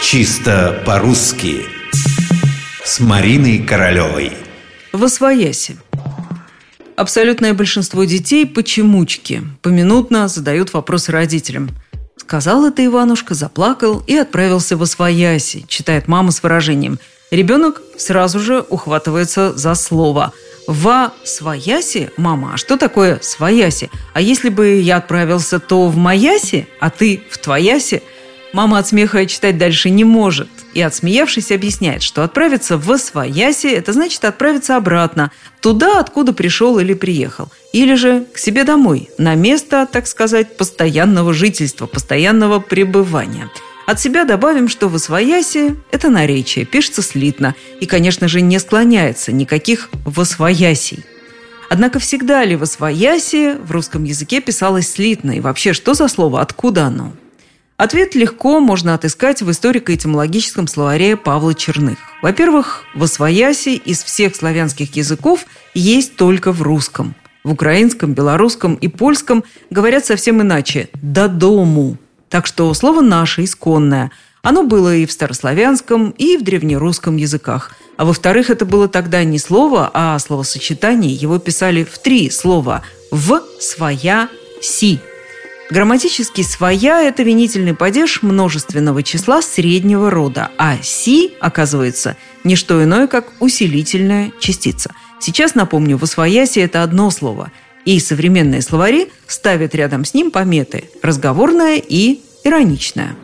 Чисто по-русски С Мариной Королевой Восвояси Абсолютное большинство детей почемучки поминутно задают вопросы родителям. Сказал это Иванушка, заплакал и отправился в Освояси, читает мама с выражением. Ребенок сразу же ухватывается за слово – во свояси, мама, а что такое свояси? А если бы я отправился, то в маяси, а ты в твояси? Мама от смеха читать дальше не может. И, отсмеявшись, объясняет, что отправиться в свояси – это значит отправиться обратно, туда, откуда пришел или приехал. Или же к себе домой, на место, так сказать, постоянного жительства, постоянного пребывания – от себя добавим, что в освояси – это наречие, пишется слитно и, конечно же, не склоняется никаких восвоясей. Однако всегда ли восвояси в русском языке писалось слитно? И вообще, что за слово, откуда оно? Ответ легко можно отыскать в историко-этимологическом словаре Павла Черных. Во-первых, восвояси из всех славянских языков есть только в русском. В украинском, белорусском и польском говорят совсем иначе – «до дому», так что слово «наше» исконное. Оно было и в старославянском, и в древнерусском языках. А во-вторых, это было тогда не слово, а словосочетание. Его писали в три слова «в», «своя», «си». Грамматически «своя» – это винительный падеж множественного числа среднего рода, а «си», оказывается, не что иное, как усилительная частица. Сейчас, напомню, «восвояси» – это одно слово – и современные словари ставят рядом с ним пометы «разговорная» и «ироничная».